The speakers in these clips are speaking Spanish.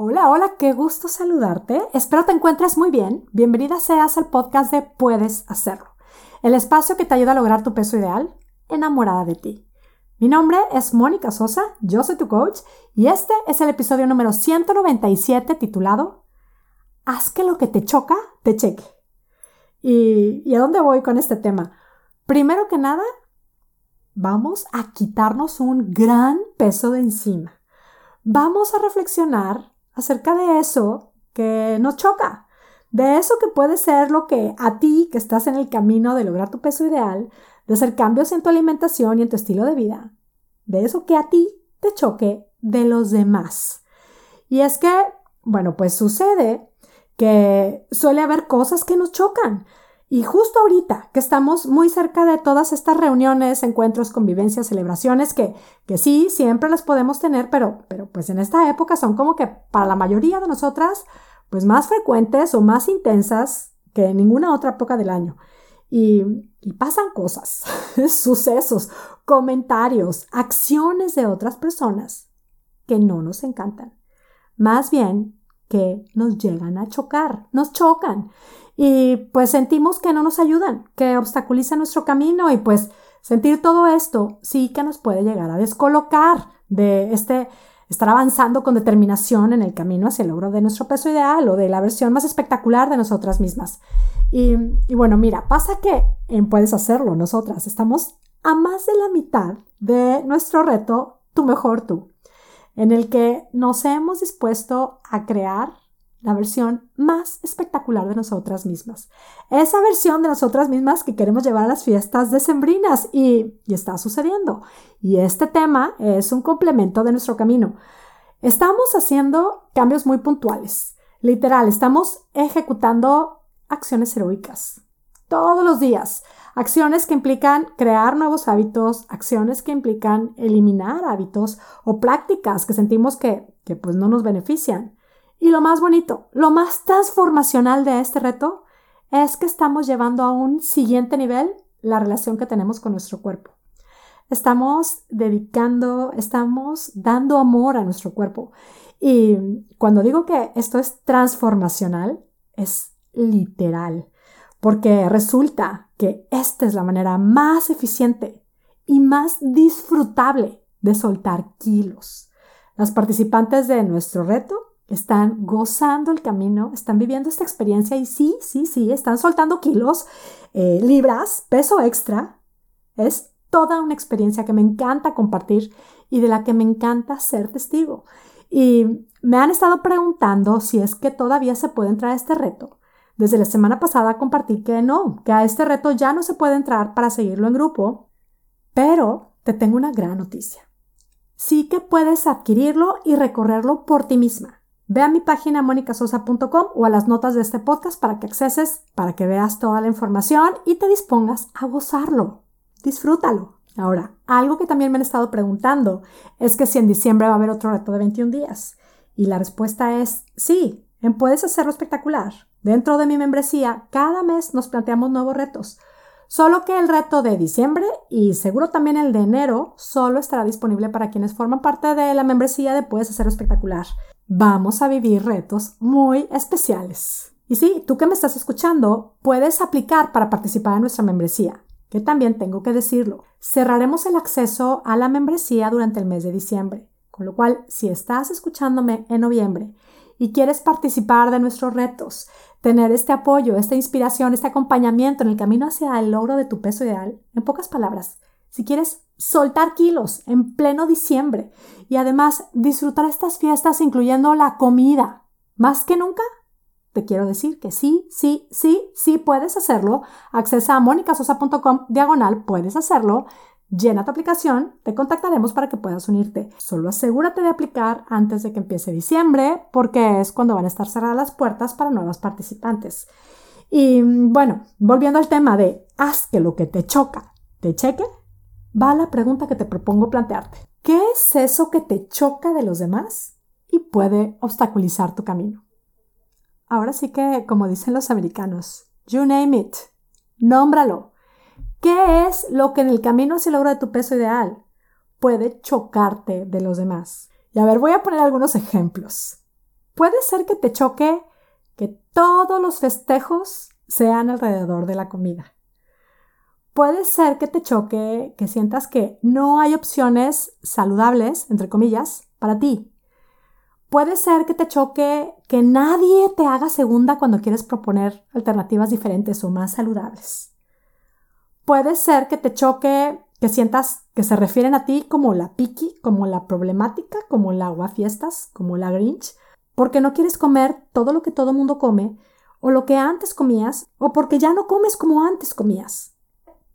Hola, hola, qué gusto saludarte. Espero te encuentres muy bien. Bienvenida seas al podcast de Puedes Hacerlo, el espacio que te ayuda a lograr tu peso ideal, enamorada de ti. Mi nombre es Mónica Sosa, yo soy tu coach y este es el episodio número 197 titulado Haz que lo que te choca te cheque. ¿Y, ¿Y a dónde voy con este tema? Primero que nada, vamos a quitarnos un gran peso de encima. Vamos a reflexionar acerca de eso que nos choca, de eso que puede ser lo que a ti, que estás en el camino de lograr tu peso ideal, de hacer cambios en tu alimentación y en tu estilo de vida, de eso que a ti te choque de los demás. Y es que, bueno, pues sucede que suele haber cosas que nos chocan. Y justo ahorita que estamos muy cerca de todas estas reuniones, encuentros, convivencias, celebraciones, que, que sí, siempre las podemos tener, pero, pero pues en esta época son como que para la mayoría de nosotras, pues más frecuentes o más intensas que en ninguna otra época del año. Y, y pasan cosas, sucesos, comentarios, acciones de otras personas que no nos encantan. Más bien que nos llegan a chocar, nos chocan y pues sentimos que no nos ayudan, que obstaculizan nuestro camino y pues sentir todo esto sí que nos puede llegar a descolocar de este estar avanzando con determinación en el camino hacia el logro de nuestro peso ideal o de la versión más espectacular de nosotras mismas. Y, bueno, mira, pasa que en Puedes Hacerlo, nosotras estamos a más de la mitad de nuestro reto Tu Mejor Tú, en el que nos hemos dispuesto a crear la versión más espectacular de nosotras mismas. Esa versión de nosotras mismas que queremos llevar a las fiestas decembrinas y, y está sucediendo. Y este tema es un complemento de nuestro camino. Estamos haciendo cambios muy puntuales. Literal, estamos ejecutando acciones heroicas todos los días. Acciones que implican crear nuevos hábitos, acciones que implican eliminar hábitos o prácticas que sentimos que, que pues no nos benefician. Y lo más bonito, lo más transformacional de este reto es que estamos llevando a un siguiente nivel la relación que tenemos con nuestro cuerpo. Estamos dedicando, estamos dando amor a nuestro cuerpo. Y cuando digo que esto es transformacional, es literal, porque resulta que esta es la manera más eficiente y más disfrutable de soltar kilos. Las participantes de nuestro reto están gozando el camino, están viviendo esta experiencia y sí, sí, sí, están soltando kilos, eh, libras, peso extra. Es toda una experiencia que me encanta compartir y de la que me encanta ser testigo. Y me han estado preguntando si es que todavía se puede entrar a este reto. Desde la semana pasada compartí que no, que a este reto ya no se puede entrar para seguirlo en grupo, pero te tengo una gran noticia. Sí que puedes adquirirlo y recorrerlo por ti misma. Ve a mi página monicasosa.com o a las notas de este podcast para que acceses, para que veas toda la información y te dispongas a gozarlo. Disfrútalo. Ahora, algo que también me han estado preguntando es que si en diciembre va a haber otro reto de 21 días. Y la respuesta es sí, puedes hacerlo espectacular. Dentro de mi membresía, cada mes nos planteamos nuevos retos. Solo que el reto de diciembre y seguro también el de enero solo estará disponible para quienes forman parte de la membresía de Puedes Hacerlo Espectacular vamos a vivir retos muy especiales. Y sí, tú que me estás escuchando, puedes aplicar para participar en nuestra membresía, que también tengo que decirlo. Cerraremos el acceso a la membresía durante el mes de diciembre, con lo cual, si estás escuchándome en noviembre y quieres participar de nuestros retos, tener este apoyo, esta inspiración, este acompañamiento en el camino hacia el logro de tu peso ideal, en pocas palabras, si quieres soltar kilos en pleno diciembre y además disfrutar estas fiestas incluyendo la comida, más que nunca, te quiero decir que sí, sí, sí, sí puedes hacerlo. Accesa a monicasosa.com diagonal, puedes hacerlo. Llena tu aplicación, te contactaremos para que puedas unirte. Solo asegúrate de aplicar antes de que empiece diciembre, porque es cuando van a estar cerradas las puertas para nuevas participantes. Y bueno, volviendo al tema de haz que lo que te choca te cheque, va la pregunta que te propongo plantearte. ¿Qué es eso que te choca de los demás y puede obstaculizar tu camino? Ahora sí que, como dicen los americanos, you name it, nómbralo. ¿Qué es lo que en el camino hacia el logro de tu peso ideal puede chocarte de los demás? Y a ver, voy a poner algunos ejemplos. Puede ser que te choque que todos los festejos sean alrededor de la comida. Puede ser que te choque que sientas que no hay opciones saludables, entre comillas, para ti. Puede ser que te choque que nadie te haga segunda cuando quieres proponer alternativas diferentes o más saludables. Puede ser que te choque que sientas que se refieren a ti como la piqui, como la problemática, como la fiestas, como la grinch, porque no quieres comer todo lo que todo mundo come, o lo que antes comías, o porque ya no comes como antes comías.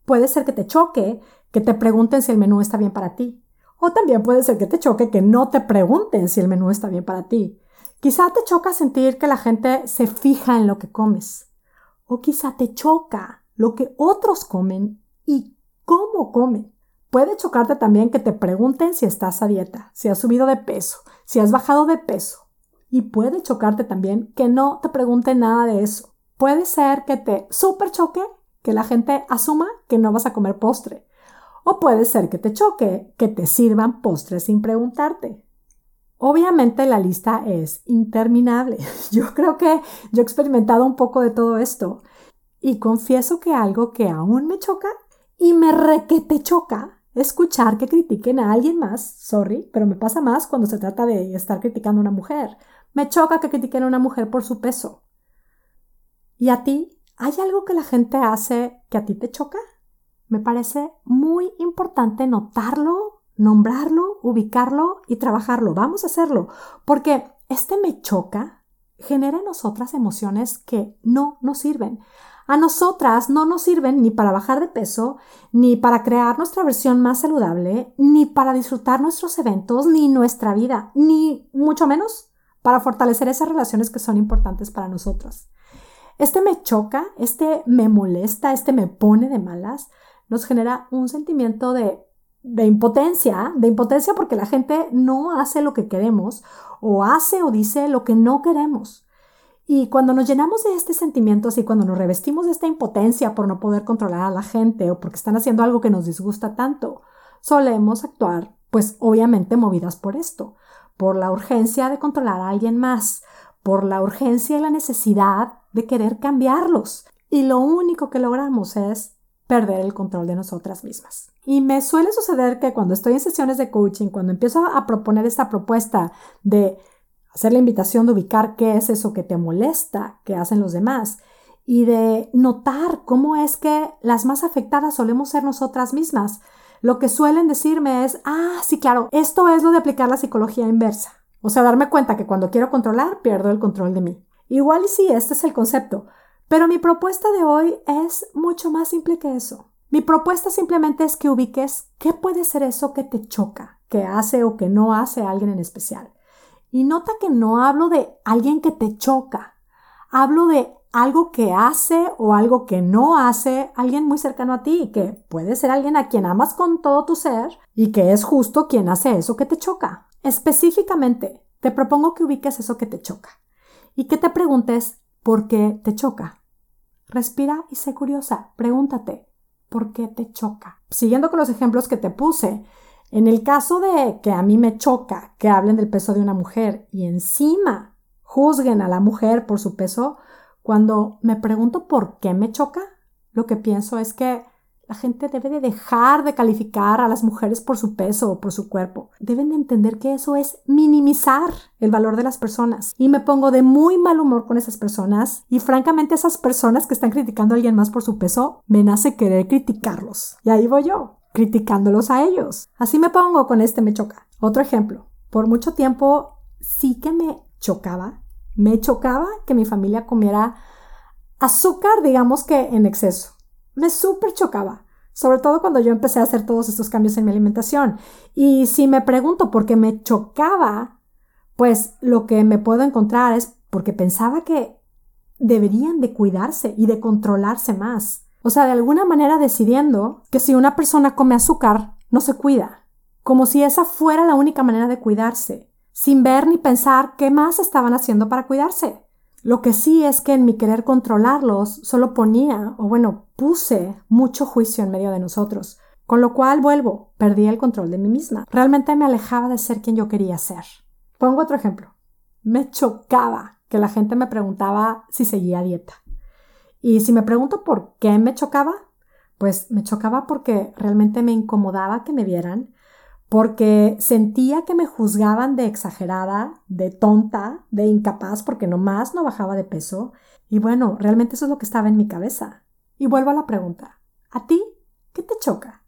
Puede ser que te choque que te pregunten si el menú está bien para ti. O también puede ser que te choque que no te pregunten si el menú está bien para ti. Quizá te choca sentir que la gente se fija en lo que comes. O quizá te choca lo que otros comen y cómo comen. Puede chocarte también que te pregunten si estás a dieta, si has subido de peso, si has bajado de peso, y puede chocarte también que no te pregunte nada de eso. Puede ser que te super choque que la gente asuma que no vas a comer postre. O puede ser que te choque que te sirvan postres sin preguntarte. Obviamente la lista es interminable. Yo creo que yo he experimentado un poco de todo esto. Y confieso que algo que aún me choca y me requete choca escuchar que critiquen a alguien más, sorry, pero me pasa más cuando se trata de estar criticando a una mujer. Me choca que critiquen a una mujer por su peso. ¿Y a ti? ¿Hay algo que la gente hace que a ti te choca? Me parece muy importante notarlo, nombrarlo, ubicarlo y trabajarlo. Vamos a hacerlo, porque este me choca genera en nosotras emociones que no nos sirven. A nosotras no nos sirven ni para bajar de peso, ni para crear nuestra versión más saludable, ni para disfrutar nuestros eventos, ni nuestra vida, ni mucho menos para fortalecer esas relaciones que son importantes para nosotros. Este me choca, este me molesta, este me pone de malas, nos genera un sentimiento de, de impotencia, de impotencia porque la gente no hace lo que queremos o hace o dice lo que no queremos. Y cuando nos llenamos de este sentimiento, y cuando nos revestimos de esta impotencia por no poder controlar a la gente o porque están haciendo algo que nos disgusta tanto, solemos actuar, pues obviamente movidas por esto, por la urgencia de controlar a alguien más, por la urgencia y la necesidad de querer cambiarlos. Y lo único que logramos es perder el control de nosotras mismas. Y me suele suceder que cuando estoy en sesiones de coaching, cuando empiezo a proponer esta propuesta de hacer la invitación de ubicar qué es eso que te molesta que hacen los demás y de notar cómo es que las más afectadas solemos ser nosotras mismas. Lo que suelen decirme es, ah, sí, claro, esto es lo de aplicar la psicología inversa. O sea, darme cuenta que cuando quiero controlar, pierdo el control de mí. Igual y sí, este es el concepto. Pero mi propuesta de hoy es mucho más simple que eso. Mi propuesta simplemente es que ubiques qué puede ser eso que te choca, que hace o que no hace alguien en especial. Y nota que no hablo de alguien que te choca, hablo de algo que hace o algo que no hace alguien muy cercano a ti, que puede ser alguien a quien amas con todo tu ser y que es justo quien hace eso que te choca. Específicamente, te propongo que ubiques eso que te choca y que te preguntes por qué te choca. Respira y sé curiosa, pregúntate, ¿por qué te choca? Siguiendo con los ejemplos que te puse, en el caso de que a mí me choca que hablen del peso de una mujer y encima juzguen a la mujer por su peso, cuando me pregunto por qué me choca, lo que pienso es que la gente debe de dejar de calificar a las mujeres por su peso o por su cuerpo. Deben de entender que eso es minimizar el valor de las personas. Y me pongo de muy mal humor con esas personas. Y francamente esas personas que están criticando a alguien más por su peso, me nace querer criticarlos. Y ahí voy yo criticándolos a ellos. Así me pongo con este me choca. Otro ejemplo. Por mucho tiempo sí que me chocaba. Me chocaba que mi familia comiera azúcar, digamos que en exceso. Me súper chocaba. Sobre todo cuando yo empecé a hacer todos estos cambios en mi alimentación. Y si me pregunto por qué me chocaba, pues lo que me puedo encontrar es porque pensaba que deberían de cuidarse y de controlarse más. O sea, de alguna manera decidiendo que si una persona come azúcar, no se cuida, como si esa fuera la única manera de cuidarse, sin ver ni pensar qué más estaban haciendo para cuidarse. Lo que sí es que en mi querer controlarlos solo ponía, o bueno, puse mucho juicio en medio de nosotros, con lo cual vuelvo, perdí el control de mí misma. Realmente me alejaba de ser quien yo quería ser. Pongo otro ejemplo. Me chocaba que la gente me preguntaba si seguía dieta. Y si me pregunto por qué me chocaba, pues me chocaba porque realmente me incomodaba que me vieran, porque sentía que me juzgaban de exagerada, de tonta, de incapaz, porque nomás no bajaba de peso. Y bueno, realmente eso es lo que estaba en mi cabeza. Y vuelvo a la pregunta, ¿a ti qué te choca?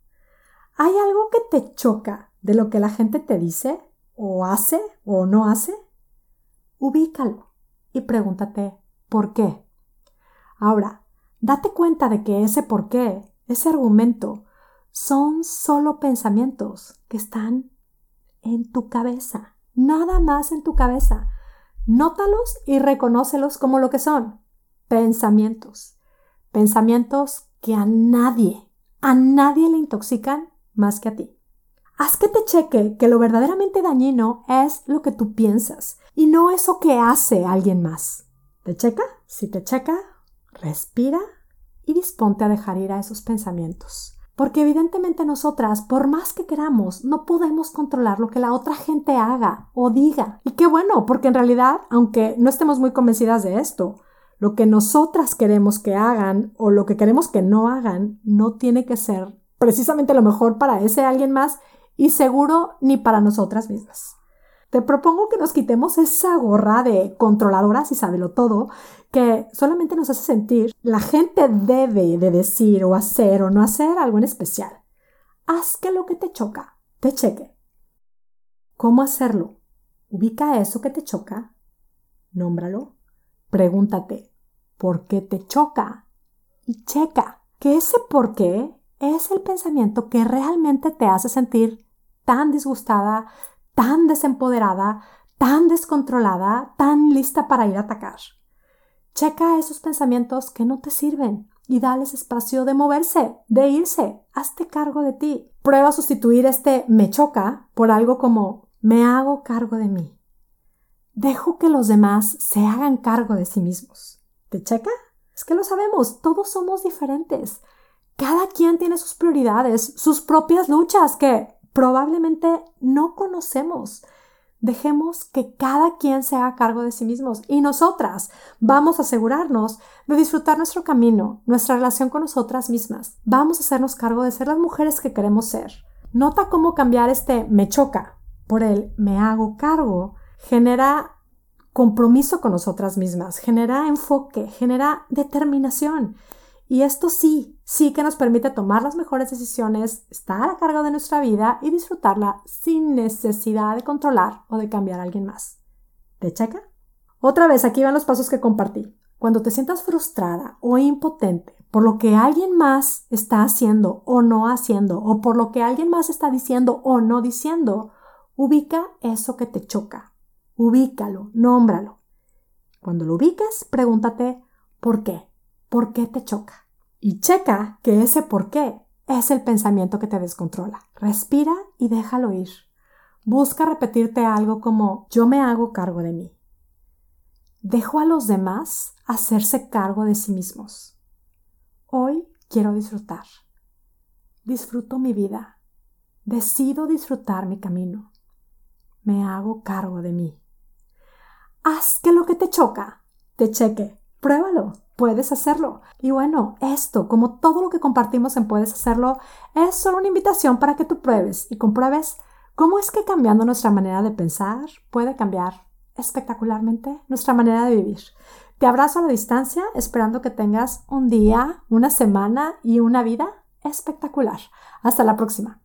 ¿Hay algo que te choca de lo que la gente te dice, o hace, o no hace? Ubícalo y pregúntate, ¿por qué? Ahora, date cuenta de que ese por qué, ese argumento, son solo pensamientos que están en tu cabeza, nada más en tu cabeza. Nótalos y reconócelos como lo que son, pensamientos. Pensamientos que a nadie, a nadie le intoxican más que a ti. Haz que te cheque que lo verdaderamente dañino es lo que tú piensas y no eso que hace alguien más. ¿Te checa? Si te checa, respira y disponte a dejar ir a esos pensamientos. Porque evidentemente nosotras, por más que queramos, no podemos controlar lo que la otra gente haga o diga. Y qué bueno, porque en realidad, aunque no estemos muy convencidas de esto, lo que nosotras queremos que hagan o lo que queremos que no hagan no tiene que ser precisamente lo mejor para ese alguien más y seguro ni para nosotras mismas. Te propongo que nos quitemos esa gorra de controladoras y sabelo todo que solamente nos hace sentir la gente debe de decir o hacer o no hacer algo en especial. Haz que lo que te choca te cheque. ¿Cómo hacerlo? Ubica eso que te choca, nómbralo, pregúntate ¿por qué te choca? Y checa que ese por qué es el pensamiento que realmente te hace sentir tan disgustada, tan desempoderada, tan descontrolada, tan lista para ir a atacar. Checa esos pensamientos que no te sirven y dales espacio de moverse, de irse. Hazte cargo de ti. Prueba a sustituir este me choca por algo como me hago cargo de mí. Dejo que los demás se hagan cargo de sí mismos. ¿Te checa? Es que lo sabemos, todos somos diferentes. Cada quien tiene sus prioridades, sus propias luchas que probablemente no conocemos. Dejemos que cada quien se haga cargo de sí mismos y nosotras vamos a asegurarnos de disfrutar nuestro camino, nuestra relación con nosotras mismas. Vamos a hacernos cargo de ser las mujeres que queremos ser. Nota cómo cambiar este me choca por el me hago cargo genera compromiso con nosotras mismas, genera enfoque, genera determinación. Y esto sí, sí que nos permite tomar las mejores decisiones, estar a cargo de nuestra vida y disfrutarla sin necesidad de controlar o de cambiar a alguien más. ¿Te checa? Otra vez, aquí van los pasos que compartí. Cuando te sientas frustrada o impotente por lo que alguien más está haciendo o no haciendo, o por lo que alguien más está diciendo o no diciendo, ubica eso que te choca. Ubícalo, nómbralo. Cuando lo ubiques, pregúntate ¿por qué? ¿Por qué te choca? Y checa que ese por qué es el pensamiento que te descontrola. Respira y déjalo ir. Busca repetirte algo como yo me hago cargo de mí. Dejo a los demás hacerse cargo de sí mismos. Hoy quiero disfrutar. Disfruto mi vida. Decido disfrutar mi camino. Me hago cargo de mí. Haz que lo que te choca te cheque. Pruébalo puedes hacerlo. Y bueno, esto, como todo lo que compartimos en Puedes hacerlo, es solo una invitación para que tú pruebes y compruebes cómo es que cambiando nuestra manera de pensar puede cambiar espectacularmente nuestra manera de vivir. Te abrazo a la distancia, esperando que tengas un día, una semana y una vida espectacular. Hasta la próxima.